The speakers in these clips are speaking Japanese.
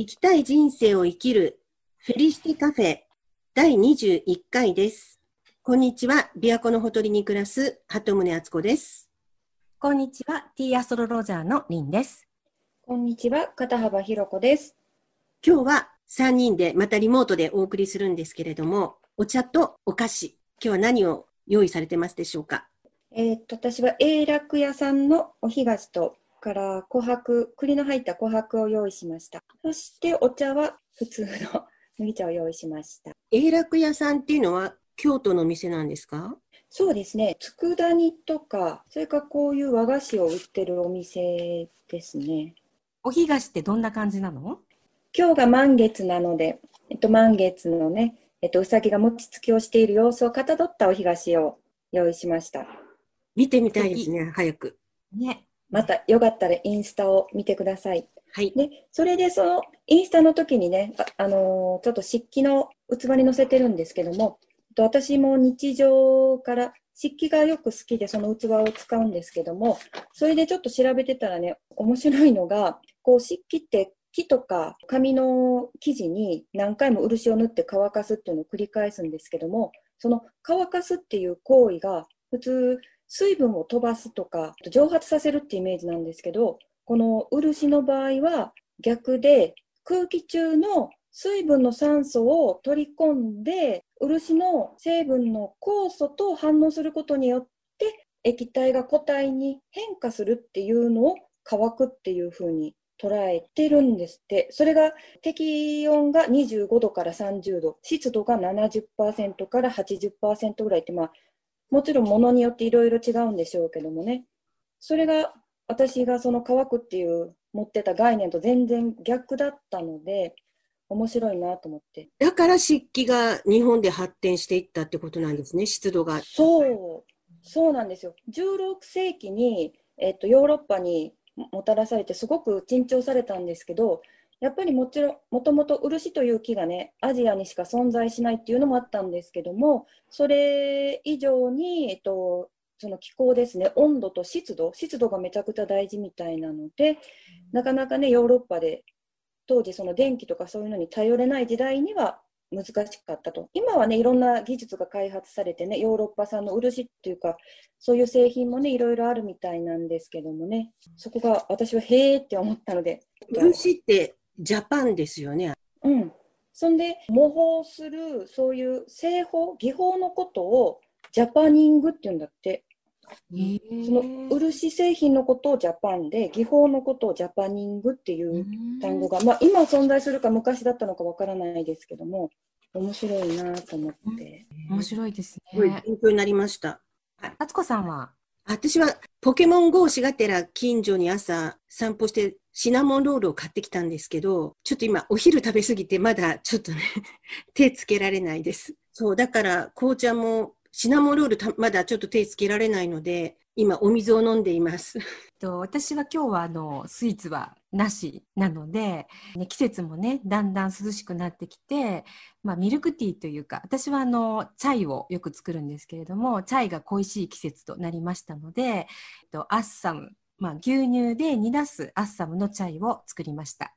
生きたい人生を生きるフェリシティカフェ第21回です。こんにちは。琵琶湖のほとりに暮らす鳩宗敦子です。こんにちは、ティーアストロロジャーのリンです。こんにちは、片幅ひろこです。今日は3人でまたリモートでお送りするんですけれども、お茶とお菓子、今日は何を用意されてますでしょうか？えーっと、私は永楽屋さんのお干菓子と、から琥珀、栗の入った琥珀を用意しました。そしてお茶は普通の 麦茶を用意しました。永楽屋さんっていうのは京都の店なんですか？そうですね、佃煮とか、それからこういう和菓子を売ってるお店ですね。お干菓子ってどんな感じなの？今日が満月なので、えっと、満月のね、えっと、うさぎが餅つきをしている様子をかたどったお干菓子を用意しました。見てみたいですね、早く。ね。またよかったらインスタを見てください。はい。で、それでそのインスタの時にね、あ、あのーちょっと漆器の器に載せてるんですけども、えっと私も日常から漆器がよく好きでその器を使うんですけども、それでちょっと調べてたらね、面白いのが、こう漆器って木とか紙の生地に何回も漆を塗って乾かすっていうのを繰り返すんですけども、その乾かすっていう行為が普通水分を飛ばすとか蒸発させるってイメージなんですけど、この漆の場合は逆で空気中の水分の酸素を取り込んで漆の成分の酵素と反応することによって液体が固体に変化するっていうのを乾くっていう風に捉えてるんですって。それが適温が25度から30度湿度が70%から80%ぐらいってまあもちろん物によっていろいろ違うんでしょうけどもね。それが私がその乾くっていう持ってた概念と全然逆だったので面白いなと思って。だから漆器が日本で発展していったってことなんですね、湿度が。そう。そうなんですよ。16世紀に、えっと、ヨーロッパにもたらされてすごく珍重されたんですけどやっぱりもちろんもともと漆という木がねアジアにしか存在しないっていうのもあったんですけどもそれ以上に、えっと、その気候ですね温度と湿度湿度がめちゃくちゃ大事みたいなのでなかなかねヨーロッパで当時その電気とかそういうのに頼れない時代には難しかったと。今はねいろんな技術が開発されてねヨーロッパ産の漆っていうかそういう製品もねいろいろあるみたいなんですけどもねそこが私はへーって思ったので。漆ってジャパンですよね。うん、そんで模倣するそういう製法技法のことをジャパニングっていうんだって。その漆製品のことをジャパンで技法のことをジャパニングっていう単語が、まあ、今存在するか昔だったのかわからないですけども面白いなと思って、面白いですすごいね。勉強になりました。あつこさんは、私はポケモン GO しがてら近所に朝散歩してシナモンロールを買ってきたんですけど、ちょっと今お昼食べ過ぎてまだちょっとね、手つけられないです。そう、だから紅茶もシナモンロールたまだちょっと手つけられないので、今お水を飲んでいます。えっと私は今日はあのスイーツはなしなので、ね、季節もねだんだん涼しくなってきて、まあ、ミルクティーというか私はあのチャイをよく作るんですけれどもチャイが恋しい季節となりましたので、えっと、アッサム、まあ、牛乳で煮出すアッサムのチャイを作りました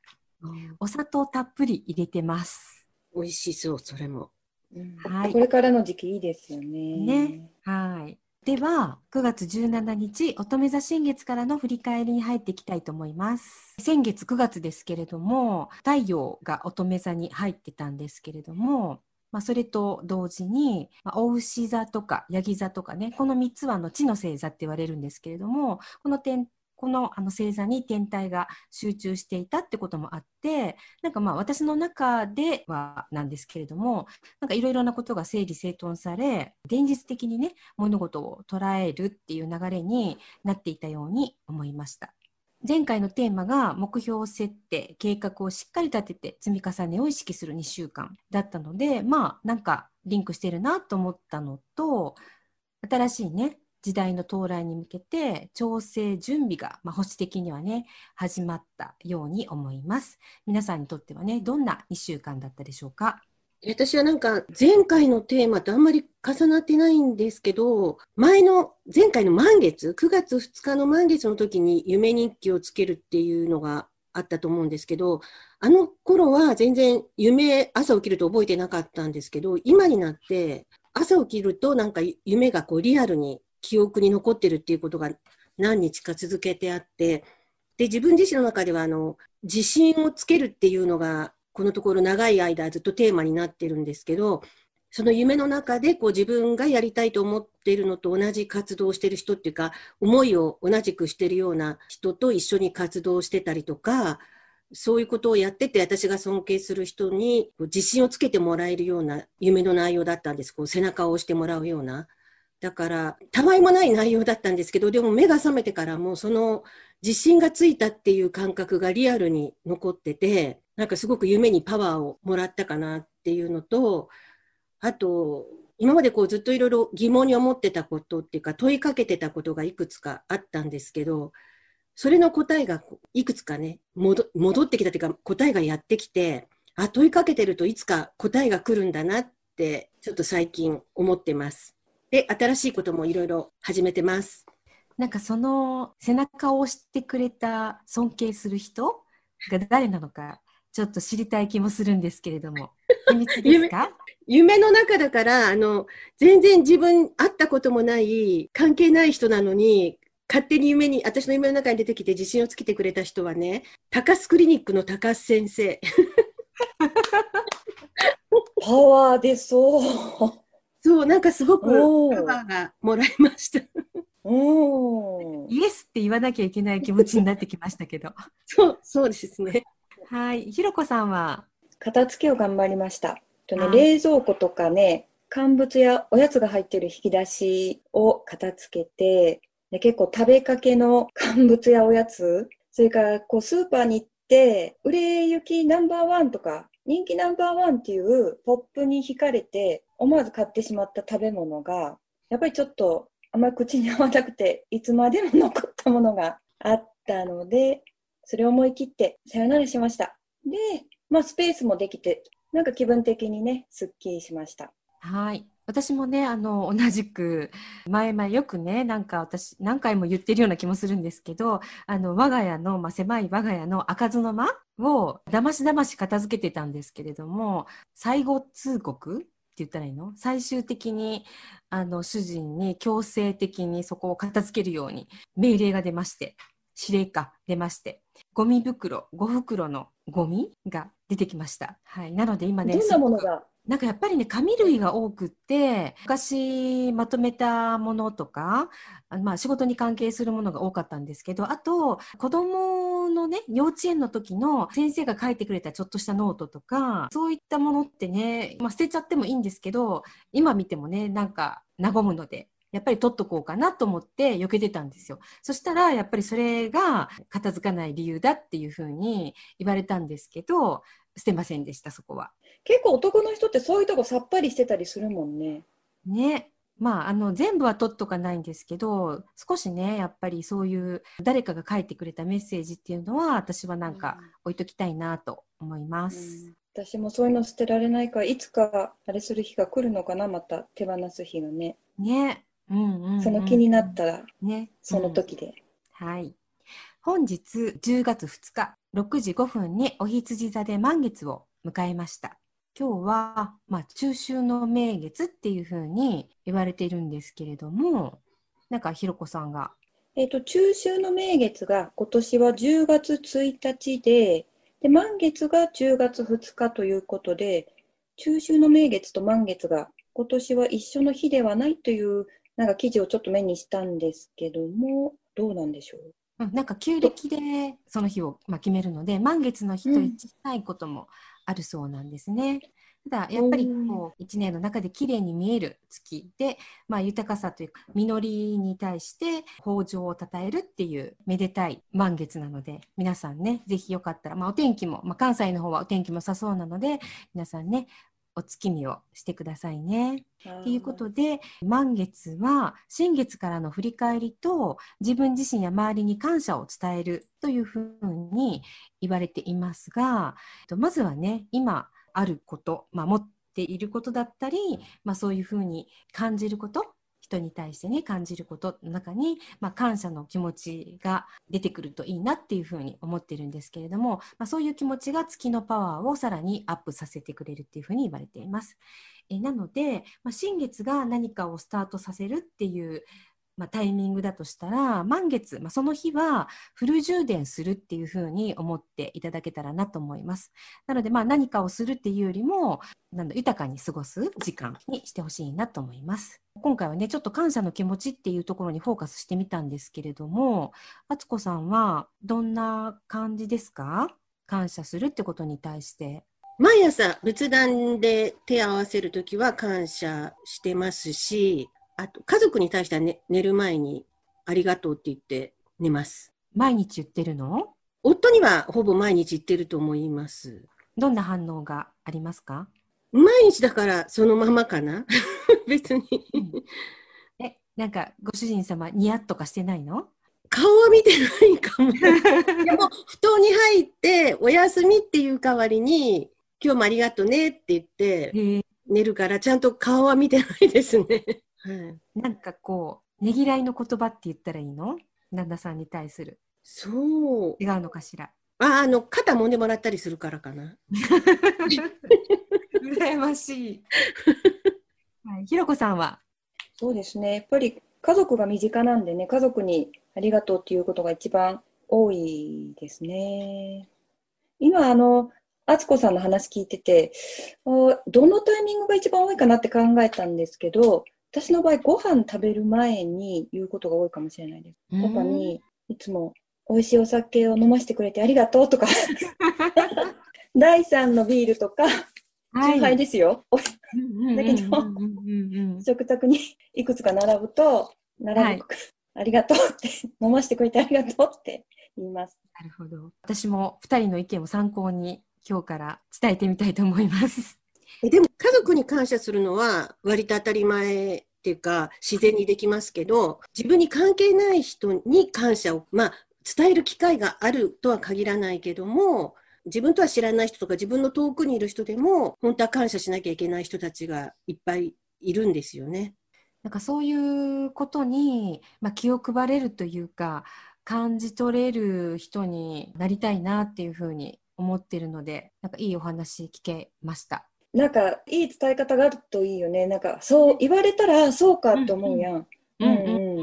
お砂糖たっぷり入れてます美味しそう、それも。うんはいこれからの時期いいですよね。ねはい。では、9月17日、乙女座新月からの振り返りに入っていきたいと思います。先月9月ですけれども、太陽が乙女座に入ってたんですけれども、まあ、それと同時に、まあ、お牛座とかヤギ座とかね、この3つはの地の星座って言われるんですけれども、この点このあの星座に天体が集中していたってこともあって、なんかまあ私の中ではなんですけれども、なんかいろいろなことが整理整頓され、現実的にね、物事を捉えるっていう流れになっていたように思いました。前回のテーマが目標設定、計画をしっかり立てて積み重ねを意識する2週間だったので、まあなんかリンクしてるなと思ったのと、新しいね、時代の到来に向けて調整準備が、まあ、保守的にはね始まったように思います。皆さんにとってはねどんな1週間だったでしょうか？私はなんか前回のテーマとあんまり重なってないんですけど、前の前回の満月、9月2日の満月の時に夢日記をつけるっていうのがあったと思うんですけど、あの頃は全然夢、朝起きると覚えてなかったんですけど、今になって朝起きるとなんか夢がこうリアルに記憶に残ってるっていうことが何日か続けてあって、で、自分自身の中ではあの、自信をつけるっていうのが、このところ長い間ずっとテーマになってるんですけど、その夢の中でこう自分がやりたいと思っているのと同じ活動をしてる人っていうか、思いを同じくしてるような人と一緒に活動してたりとか、そういうことをやってて、私が尊敬する人に自信をつけてもらえるような夢の内容だったんです。こう背中を押してもらうような。だから、たわいもない内容だったんですけど、でも目が覚めてからも、その自信がついたっていう感覚がリアルに残ってて、なんかすごく夢にパワーをもらったかなっていうのと、あと、今までこうずっといろいろ疑問に思ってたことっていうか問いかけてたことがいくつかあったんですけど、それの答えがいくつかね、戻ってきたというか答えがやってきて、あ、問いかけてるといつか答えが来るんだなってちょっと最近思ってます。で、新しいこともいろいろ始めてます。なんかその背中を押してくれた尊敬する人が誰なのかちょっと知りたい気もするんですけれども、秘密ですか？夢の中だから、あの、全然自分会ったこともない、関係ない人なのに、勝手に夢に、私の夢の中に出てきて自信をつけてくれた人はね、高須クリニックの高須先生。パワー出そう。そう、なんかすごくパワーがもらいました。おイエスって言わなきゃいけない気持ちになってきましたけど。そう、そうですね。はい。ひろこさんは？片付けを頑張りました。とね、冷蔵庫とかね、乾物やおやつが入ってる引き出しを片付けて、で結構食べかけの 乾物やおやつ、それからこうスーパーに行って、売れ行きナンバーワンとか、人気ナンバーワンっていうポップに惹かれて、思わず買ってしまった食べ物が、やっぱりちょっとあんまり口に合わなくて、いつまでも残ったものがあったので、それを思い切ってさよならしました。で、まあ、スペースもできて、なんか気分的にね、すっきりしました。はい。私もね、あの、同じく、前々よくね、なんか私、何回も言ってるような気もするんですけど、あの、我が家の、まあ、狭い我が家の開かずの間を、だましだまし片付けてたんですけれども、最後通告って言ったらいいの？最終的に、あの、主人に強制的にそこを片付けるように命令が出まして、指令か出まして、ゴミ袋5袋のゴミが出てきました。はい、なので今ねどんなものが？なんかやっぱりね紙類が多くって昔まとめたものとかまあ仕事に関係するものが多かったんですけどあと子供のね幼稚園の時の先生が書いてくれたちょっとしたノートとかそういったものってね、まあ、捨てちゃってもいいんですけど今見てもねなんか和むのでやっぱり取っとこうかなと思って避けてたんですよ。そしたら、やっぱりそれが片付かない理由だっていうふうに言われたんですけど、捨てませんでした、そこは。結構男の人ってそういうとこさっぱりしてたりするもんね。ね。まあ、あの全部は取っとかないんですけど少しねやっぱりそういう誰かが書いてくれたメッセージっていうのは私はなんか置いときたいなと思います、うん、私もそういうの捨てられないからいつかあれする日が来るのかなまた手放す日がね。ね。その気になったら、ね、その時で、うん、はい。本日10月2日6時5分にお羊座で満月を迎えました。今日は、まあ、中秋の名月っていうふうに言われているんですけれども、なんかひろこさんが。えっ、と、中秋の名月が今年は10月1日で、で、満月が10月2日ということで、中秋の名月と満月が今年は一緒の日ではないというなんか記事をちょっと目にしたんですけども、どうなんでしょう？うん、なんか旧暦でその日を、まあ、決めるので、満月の日と一致しないこともあるそうなんですね。ただやっぱりこう1年の中で綺麗に見える月で、まあ、豊かさというか実りに対して豊穣をたたえるっていうめでたい満月なので皆さんねぜひよかったら、まあ、お天気も、まあ、関西の方はお天気もさそうなので皆さんねお月見をしてくださいね。ということで満月は新月からの振り返りと自分自身や周りに感謝を伝えるというふうに言われていますがまずはね今あること、まあ、持っていることだったり、まあ、そういうふうに感じること人に対してね感じることの中に、まあ、感謝の気持ちが出てくるといいなっていうふうに思ってるんですけれども、まあ、そういう気持ちが月のパワーをさらにアップさせてくれるっていうふうに言われています。えなので、まあ、新月が何かをスタートさせるっていうまあ、タイミングだとしたら満月、まあ、その日はフル充電するっていうふうに思っていただけたらなと思います。なので、まあ、何かをするっていうよりもなんだ豊かに過ごす時間にしてほしいなと思います。今回はねちょっと感謝の気持ちっていうところにフォーカスしてみたんですけれども敦子さんはどんな感じですか？感謝するってことに対して。毎朝仏壇で手を合わせるときは感謝してますし、あと、家族に対しては、ね、寝る前にありがとうって言って寝ます。毎日言ってるの？夫にはほぼ毎日言ってると思います。どんな反応がありますか？毎日だからそのままかな？別にえ、なんかご主人様ニヤッとかしてないの？顔は見てないかも。でも、布団に入って、お休みっていう代わりに、今日もありがとうねって言って、寝るから、ちゃんと顔は見てないですね。はい、なんかこうねぎらいの言葉って言ったらいいの？旦那さんに対する。そう。違うのかしら？ああの肩揉んでもらったりするからかな。羨ましい、はい、ひろこさんは？そうですね。やっぱり家族が身近なんでね家族にありがとうっていうことが一番多いですね。今あの敦子さんの話聞いててどのタイミングが一番多いかなって考えたんですけど私の場合、ご飯食べる前に言うことが多いかもしれないです。パパにいつも美味しいお酒を飲ませてくれてありがとうとか 第3のビールとか、はい、杯ですよ。だけど、食卓にいくつか並ぶと、並ぶ、はい、ありがとうって飲ませてくれてありがとうって言います。なるほど。私も2人の意見を参考に今日から伝えてみたいと思います。えでも家族に感謝するのは割と当たり前っていうか自然にできますけど自分に関係ない人に感謝を、まあ、伝える機会があるとは限らないけども自分とは知らない人とか自分の遠くにいる人でも本当は感謝しなきゃいけない人たちがいっぱいいるんですよね。なんかそういうことに、まあ、気を配れるというか感じ取れる人になりたいなっていうふうに思ってるのでなんかいいお話聞けました。なんかいい伝え方があるといいよね。なんかそう言われたらそうかと思うやん。うんう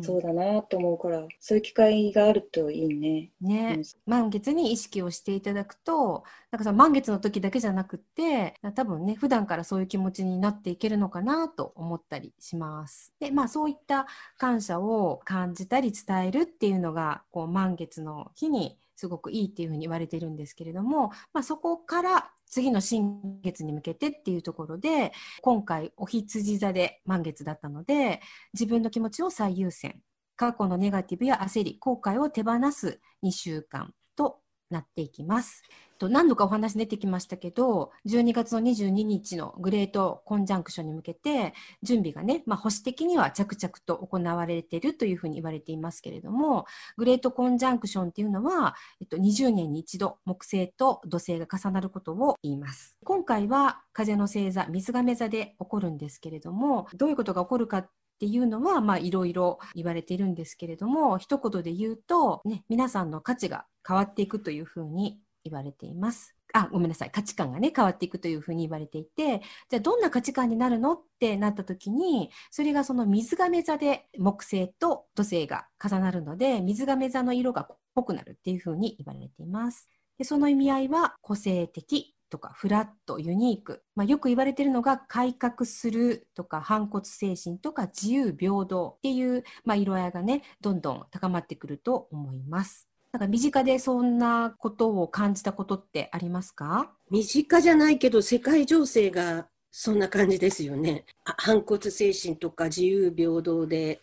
ん。そうだなと思うから、そういう機会があるといいね。ね、うん、満月に意識をしていただくと、なんかその満月の時だけじゃなくて、多分ね、普段からそういう気持ちになっていけるのかなと思ったりします。で、まあそういった感謝を感じたり伝えるっていうのが、こう満月の日にすごくいいっていうふうに言われてるんですけれども、まあ、そこから次の新月に向けてっていうところで今回お羊座で満月だったので自分の気持ちを最優先過去のネガティブや焦り後悔を手放す2週間となっていきます。と何度かお話出てきましたけど12月の22日のグレートコンジャンクションに向けて準備がね、まあ、保守的には着々と行われているというふうに言われていますけれどもグレートコンジャンクションっていうのは、えっと、20年に一度木星と土星が重なることを言います。今回は風の星座水亀座で起こるんですけれどもどういうことが起こるかっていうのは、まあ、いろいろ言われているんですけれども、一言で言うと、ね、皆さんの価値が変わっていくというふうに言われています。あ、ごめんなさい。価値観がね、変わっていくというふうに言われていて、じゃあどんな価値観になるのってなった時に、それがその水亀座で木星と土星が重なるので、水亀座の色が濃くなるっていうふうに言われています。でその意味合いは個性的とかフラット、ユニーク。まあ、よく言われてるのが改革するとか反骨精神とか自由平等っていう、まあ、色合いがね、どんどん高まってくると思います。なんか身近でそんなことを感じたことってありますか？身近じゃないけど世界情勢がそんな感じですよね。反骨精神とか自由平等で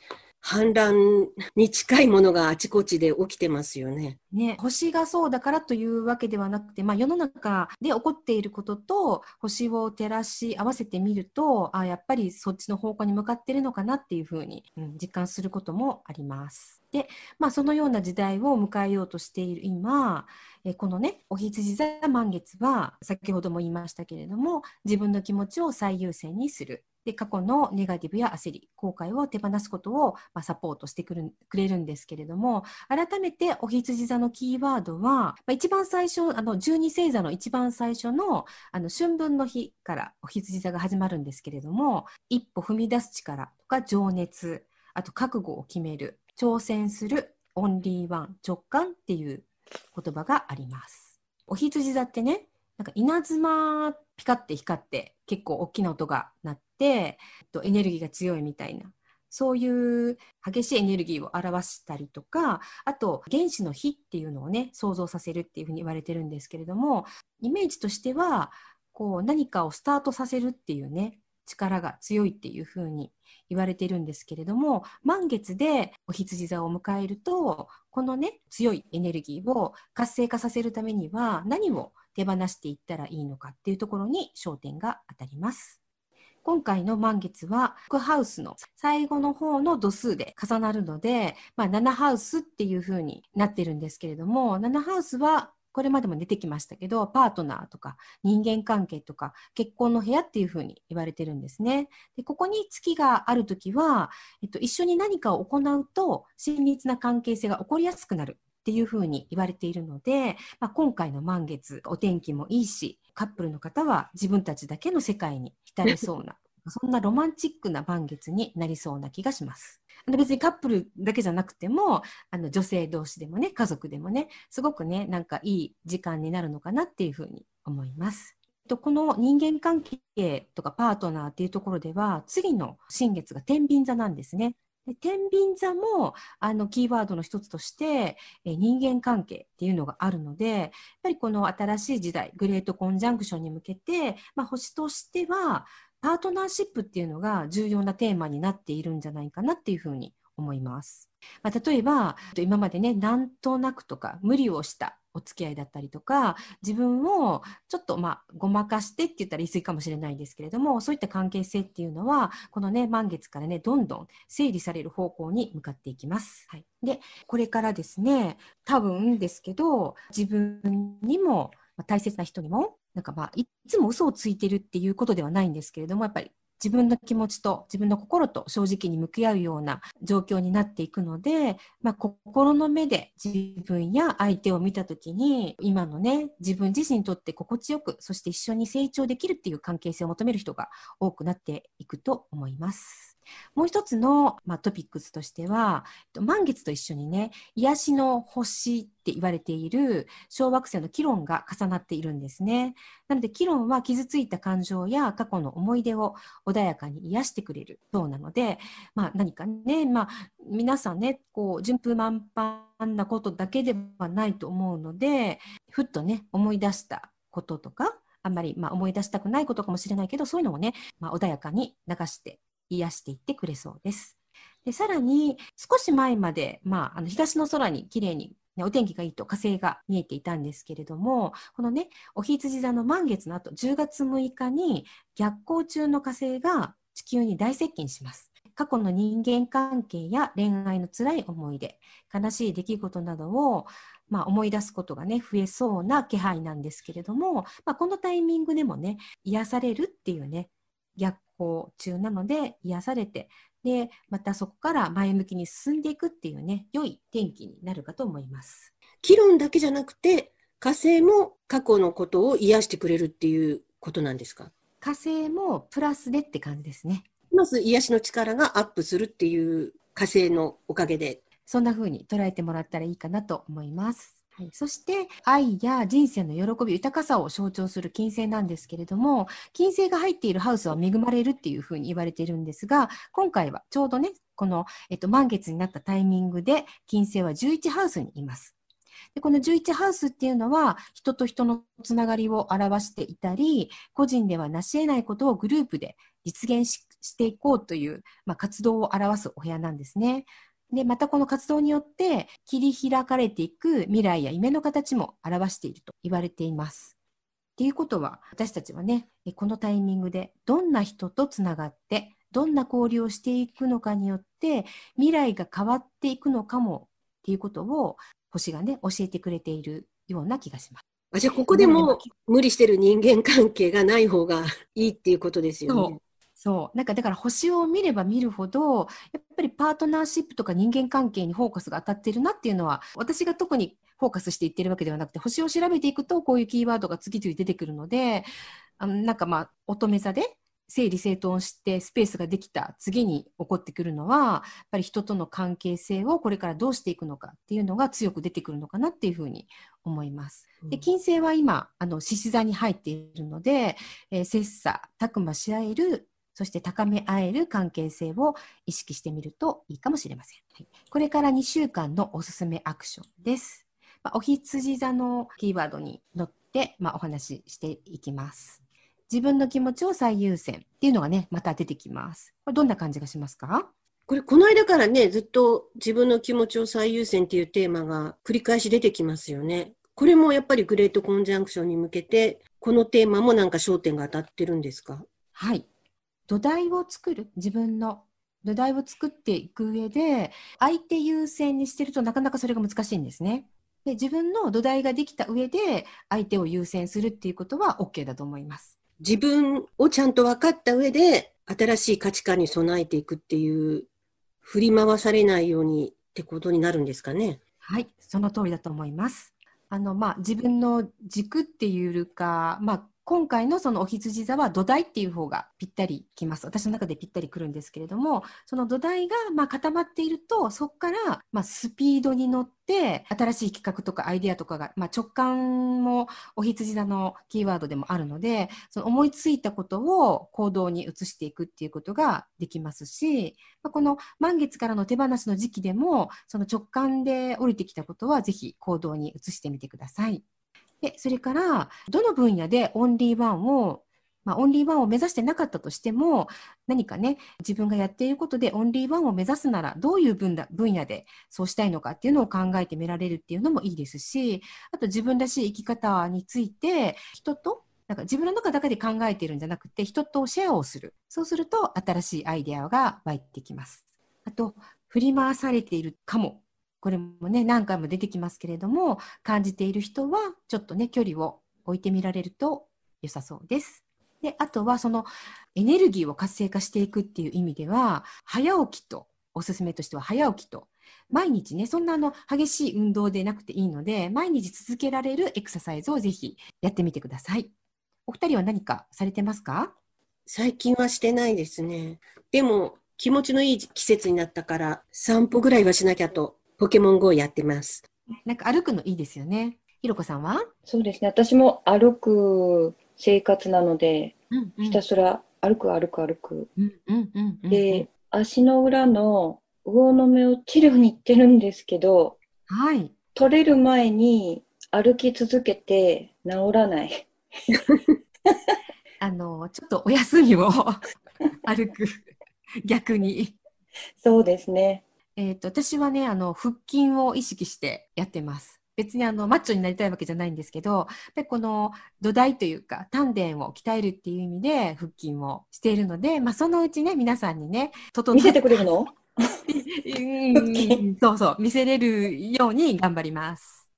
反乱に近いものがあちこちで起きてますよね。ね、星がそうだからというわけではなくて、まあ、世の中で起こっていることと星を照らし合わせてみるとあやっぱりそっちの方向に向かってるのかなっていうふうに、うん、実感することもあります。で、まあ、そのような時代を迎えようとしている今えこのねお羊座満月は先ほども言いましたけれども自分の気持ちを最優先にするで過去のネガティブや焦り、後悔を手放すことを、まあ、サポートしてくるくれるんですけれども、改めてお羊座のキーワードは、まあ、一番最初、あの十二星座の一番最初のあの春分の日からお羊座が始まるんですけれども、一歩踏み出す力とか情熱、あと覚悟を決める、挑戦する、オンリーワン、直感っていう言葉があります。お羊座ってね、なんか稲妻ピカって光って結構大きな音が鳴って、エネルギーが強いみたいな。そういう激しいエネルギーを表したりとか、あと原子の火っていうのをね、想像させるっていうふうに言われてるんですけれども、イメージとしては、こう何かをスタートさせるっていうね、力が強いっていうふうに言われてるんですけれども満月でお羊座を迎えるとこのね強いエネルギーを活性化させるためには何を手放していったらいいのかっていうところに焦点が当たります。今回の満月は、クハウスの最後の方の度数で重なるので、まあ、7ハウスっていう風になってるんですけれども、7ハウスはこれまでも出てきましたけど、パートナーとか人間関係とか結婚の部屋っていうふうに言われてるんですね。でここに月があるときは、えっと、一緒に何かを行うと親密な関係性が起こりやすくなるっていうふうに言われているので、まあ、今回の満月、お天気もいいし、カップルの方は自分たちだけの世界に浸れそうな、そんなロマンチックな満月になりそうな気がします。別にカップルだけじゃなくても、あの女性同士でもね、家族でもね、すごくね、なんかいい時間になるのかなっていうふうに思います。この人間関係とかパートナーっていうところでは、次の新月が天秤座なんですね。で天秤座もあのキーワードの一つとしてえ人間関係っていうのがあるのでやっぱりこの新しい時代グレートコンジャンクションに向けて、まあ、星としてはパートナーシップっていうのが重要なテーマになっているんじゃないかなっていうふうに思います。まあ、例えば今までねなんとなくとか無理をしたお付き合いだったりとか自分をちょっとまあごまかしてって言ったら言い過ぎかもしれないんですけれどもそういった関係性っていうのはこのね満月からねどんどん整理される方向に向かっていきます。はい、でこれからですね多分ですけど自分にも大切な人にもなんかまあいつも嘘をついてるっていうことではないんですけれどもやっぱり自分の気持ちと自分の心と正直に向き合うような状況になっていくので、まあ、心の目で自分や相手を見た時に今のね自分自身にとって心地よくそして一緒に成長できるっていう関係性を求める人が多くなっていくと思います。もう一つの、まあ、トピックスとしては、満月と一緒にね、癒しの星って言われている小惑星のキロンが重なっているんですね。なので、キロンは傷ついた感情や過去の思い出を穏やかに癒してくれるそうなので、まあ、何かね、まあ、皆さんね、こう、順風満帆なことだけではないと思うので、ふっとね、思い出したこととか、あんまり、まあ、思い出したくないことかもしれないけど、そういうのもね、まあ、穏やかに流して癒していってくれそうです。でさらに少し前まで、まあ、あの東の空にきれいに、ね、お天気がいいと火星が見えていたんですけれどもこのねお羊座の満月の後10月6日に逆行中の火星が地球に大接近します。過去の人間関係や恋愛の辛い思い出悲しい出来事などを、まあ、思い出すことがね増えそうな気配なんですけれども、まあ、このタイミングでもね癒されるっていうね逆行中なので癒されてでまたそこから前向きに進んでいくっていうね良い天気になるかと思います。議論だけじゃなくて火星も過去のことを癒してくれるっていうことなんですか？火星もプラスでって感じですね。まず癒しの力がアップするっていう火星のおかげで。そんな風に捉えてもらったらいいかなと思います。はい、そして愛や人生の喜び豊かさを象徴する金星なんですけれども金星が入っているハウスは恵まれるっていうふうに言われているんですが今回はちょうどねこの、えっと、満月になったタイミングで金星は11ハウスにいます。でこの11ハウスっていうのは人と人のつながりを表していたり個人では成し得ないことをグループで実現していこうという、まあ、活動を表すお部屋なんですね。で、またこの活動によって切り開かれていく未来や夢の形も表していると言われています。っていうことは、私たちはね、このタイミングでどんな人とつながって、どんな交流をしていくのかによって、未来が変わっていくのかもっていうことを、星がね、教えてくれているような気がします。あじゃあ、ここでも無理してる人間関係がない方がいいっていうことですよね。そう。なんかだから星を見れば見るほど、やっぱりパートナーシップとか人間関係にフォーカスが当たってるなっていうのは、私が特にフォーカスして言ってるわけではなくて、星を調べていくとこういうキーワードが次々出てくるので、あのなんかまあ、乙女座で整理整頓してスペースができた次に起こってくるのは、やっぱり人との関係性をこれからどうしていくのかっていうのが強く出てくるのかなっていうふうに思います。で金星は今、あの、獅子座に入っているので、えー、切磋、琢磨し合えるそして高め合える関係性を意識してみるといいかもしれません。はい、これから2週間のおすすめアクションです。まあ、お羊座のキーワードに乗って、まあ、お話ししていきます。自分の気持ちを最優先っていうのがね、また出てきます。これどんな感じがしますか？これ、この間からね、ずっと自分の気持ちを最優先っていうテーマが繰り返し出てきますよね。これもやっぱりグレートコンジャンクションに向けて、このテーマもなんか焦点が当たってるんですか？はい。土台を作る、自分の土台を作っていく上で、相手優先にしてるとなかなかそれが難しいんですね。で自分の土台ができた上で、相手を優先するっていうことは OK だと思います。自分をちゃんと分かった上で、新しい価値観に備えていくっていう、振り回されないようにってことになるんですかね。はい、その通りだと思います。あの、まあ、自分の軸っていうか、まあ、今回のそのお羊座は土台っていう方がぴったりきます。私の中でぴったりくるんですけれども、その土台がまあ固まっていると、そこからまあスピードに乗って、新しい企画とかアイデアとかが、まあ、直感もお羊座のキーワードでもあるので、その思いついたことを行動に移していくっていうことができますし、まあ、この満月からの手放しの時期でも、その直感で降りてきたことはぜひ行動に移してみてください。で、それから、どの分野でオンリーワンをまあ、オンリーワンを目指してなかったとしても、何かね、自分がやっていることでオンリーワンを目指すなら、どういう分だ分野でそうしたいのかっていうのを考えてみられるっていうのもいいですし、あと自分らしい生き方について、人と、なんか自分の中だけで考えているんじゃなくて、人とシェアをする。そうすると、新しいアイデアが湧いてきます。あと、振り回されているかもこれもね、何回も出てきますけれども、感じている人は、ちょっとね、距離を置いてみられると良さそうです。で、あとはそのエネルギーを活性化していくっていう意味では、早起きと、おすすめとしては早起きと、毎日ね、そんなあの激しい運動でなくていいので、毎日続けられるエクササイズをぜひやってみてください。お二人は何かされてますか？最近はしてないですね。でも、気持ちのいい季節になったから、散歩ぐらいはしなきゃとポケモン GO やってます。なんか歩くのいいですよね。ひろこさんは？そうですね。私も歩く生活なので、うんうん、ひたすら歩く歩く歩く。で、足の裏の魚の目を治療に行ってるんですけど、はい。取れる前に歩き続けて治らない。あの、ちょっとお休みを歩く。逆に。そうですね。えっ、ー、と、私はね、あの、腹筋を意識してやってます。別にあの、マッチョになりたいわけじゃないんですけど、でこの土台というか、丹田を鍛えるっていう意味で腹筋をしているので、まあ、そのうちね、皆さんにね、整見せてくれるの？そうそう、見せれるように頑張ります。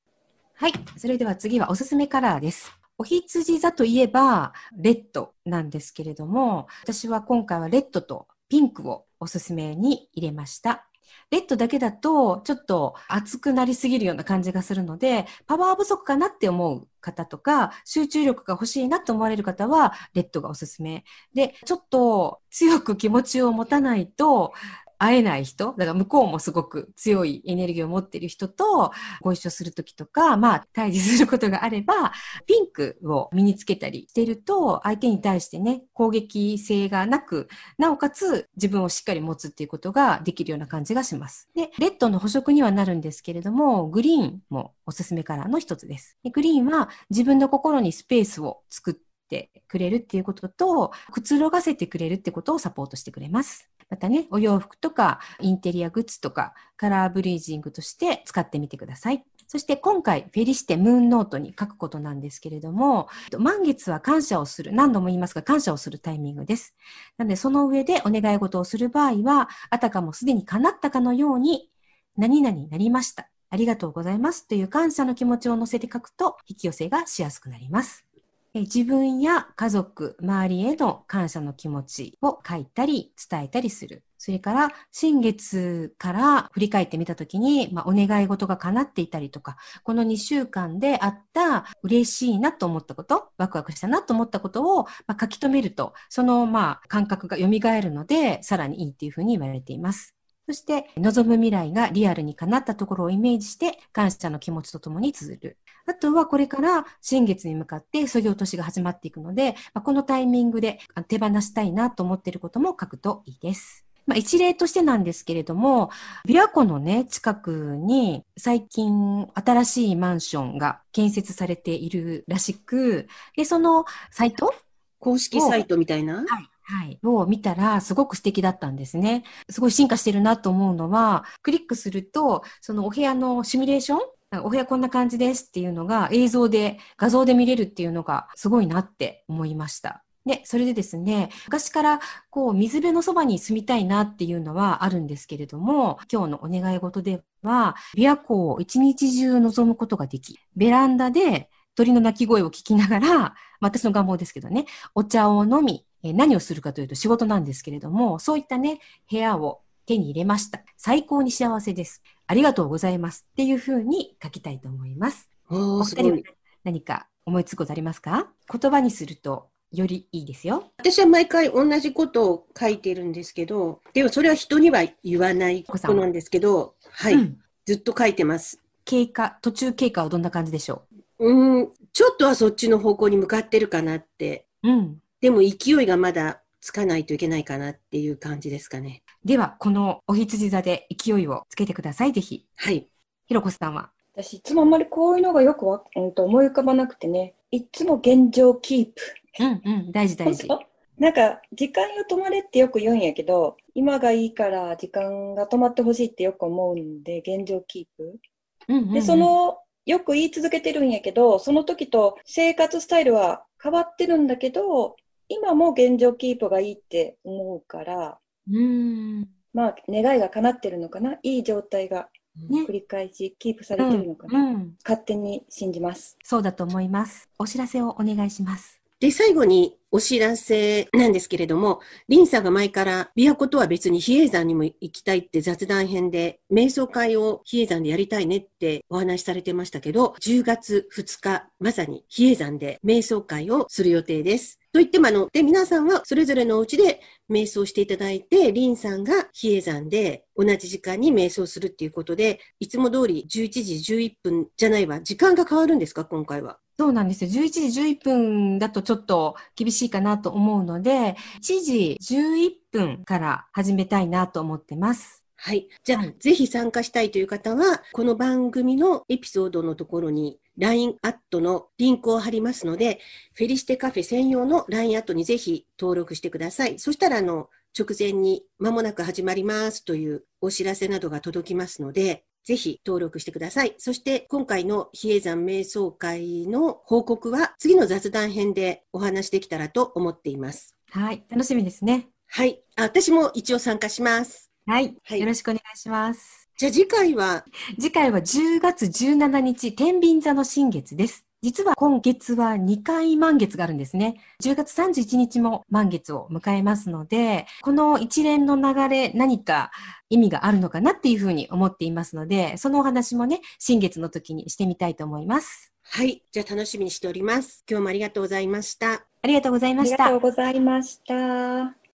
はい。それでは次はおすすめカラーです。お羊座といえば、レッドなんですけれども、私は今回はレッドとピンクをおすすめに入れました。レッドだけだと、ちょっと熱くなりすぎるような感じがするので、パワー不足かなって思う方とか、集中力が欲しいなと思われる方は、レッドがおすすめ。で、ちょっと強く気持ちを持たないと、会えない人、だから向こうもすごく強いエネルギーを持っている人とご一緒するときとか、まあ対峙することがあれば、ピンクを身につけたりしてると、相手に対してね、攻撃性がなく、なおかつ自分をしっかり持つっていうことができるような感じがします。で、レッドの補色にはなるんですけれども、グリーンもおすすめカラーの一つです。でグリーンは自分の心にスペースを作ってくれるっていうことと、くつろがせてくれるってことをサポートしてくれます。またね、お洋服とかインテリアグッズとかカラーブリージングとして使ってみてください。そして今回、フェリシテムーンノートに書くことなんですけれども、満月は感謝をする、何度も言いますが感謝をするタイミングです。なので、その上でお願い事をする場合は、あたかもすでに叶ったかのように、何々になりました。ありがとうございますという感謝の気持ちを乗せて書くと、引き寄せがしやすくなります。自分や家族、周りへの感謝の気持ちを書いたり伝えたりする。それから、新月から振り返ってみたときに、まあ、お願い事が叶っていたりとか、この2週間であった嬉しいなと思ったこと、ワクワクしたなと思ったことを、まあ、書き留めると、その、まあ、感覚が蘇るので、さらにいいっていうふうに言われています。そして、望む未来がリアルに叶ったところをイメージして、感謝の気持ちとともに綴る。あとは、これから新月に向かって創業年が始まっていくので、まあ、このタイミングで手放したいなと思っていることも書くといいです。まあ、一例としてなんですけれども、琵琶湖のね、近くに最近新しいマンションが建設されているらしく、で、そのサイト公式サイトみたいな？はい。はい。を見たら、すごく素敵だったんですね。すごい進化してるなと思うのは、クリックすると、そのお部屋のシミュレーションお部屋こんな感じですっていうのが映像で、画像で見れるっていうのがすごいなって思いました。で、それでですね、昔からこう水辺のそばに住みたいなっていうのはあるんですけれども、今日のお願い事では、琵琶湖を一日中望むことができ、ベランダで鳥の鳴き声を聞きながら、私の願望ですけどね、お茶を飲み、え何をするかというと仕事なんですけれども、そういったね、部屋を手に入れました。最高に幸せです。ありがとうございます。っていうふうに書きたいと思います。お二人は何か思いつくことありますか？言葉にするとよりいいですよ。私は毎回同じことを書いてるんですけど、でもそれは人には言わないことなんですけど、はい、うん、ずっと書いてます。経過、途中経過はどんな感じでしょう？うん、ちょっとはそっちの方向に向かってるかなって。うん。でも勢いがまだつかないといけないかなっていう感じですかね。では、このお羊座で勢いをつけてください、ぜひ。はい。ひろこさんは私、いつもあんまりこういうのがよくわ、うん、と思い浮かばなくてね、いつも現状キープ。うんうん、大事大事。なんか、時間よ止まれってよく言うんやけど、今がいいから時間が止まってほしいってよく思うんで、現状キープ。うんうんうん、で、その、よく言い続けてるんやけど、その時と生活スタイルは変わってるんだけど、今も現状キープがいいって思うから、うんまあ、願いが叶ってるのかな？いい状態が繰り返しキープされてるのかな、うんうん、勝手に信じます。そうだと思います。お知らせをお願いします。で、最後にお知らせなんですけれども、リンさんが前から琵琶湖とは別に比叡山にも行きたいって雑談編で、瞑想会を比叡山でやりたいねってお話しされてましたけど、10月2日、まさに比叡山で瞑想会をする予定です。と言ってもあの、で、皆さんはそれぞれのお家で瞑想していただいて、リンさんが比叡山で同じ時間に瞑想するっていうことで、いつも通り11時11分じゃないわ。時間が変わるんですか、今回は？そうなんですよ。11時11分だとちょっと厳しいかなと思うので、1時11分から始めたいなと思ってます。はい。じゃあ、はい、ぜひ参加したいという方は、この番組のエピソードのところに LINE アットのリンクを貼りますので、フェリシテカフェ専用の LINE アットにぜひ登録してください。そしたら、あの、直前に間もなく始まりますというお知らせなどが届きますので、ぜひ登録してください。そして今回の比叡山瞑想会の報告は次の雑談編でお話できたらと思っています。はい、楽しみですね。はい、私も一応参加します。はい、はい、よろしくお願いします。じゃあ次回は？次回は10月17日、天秤座の新月です。実は今月は2回満月があるんですね。10月31日も満月を迎えますので、この一連の流れ何か意味があるのかなっていうふうに思っていますので、そのお話もね、新月の時にしてみたいと思います。はい。じゃあ楽しみにしております。今日もありがとうございました。ありがとうございました。ありがとうございました。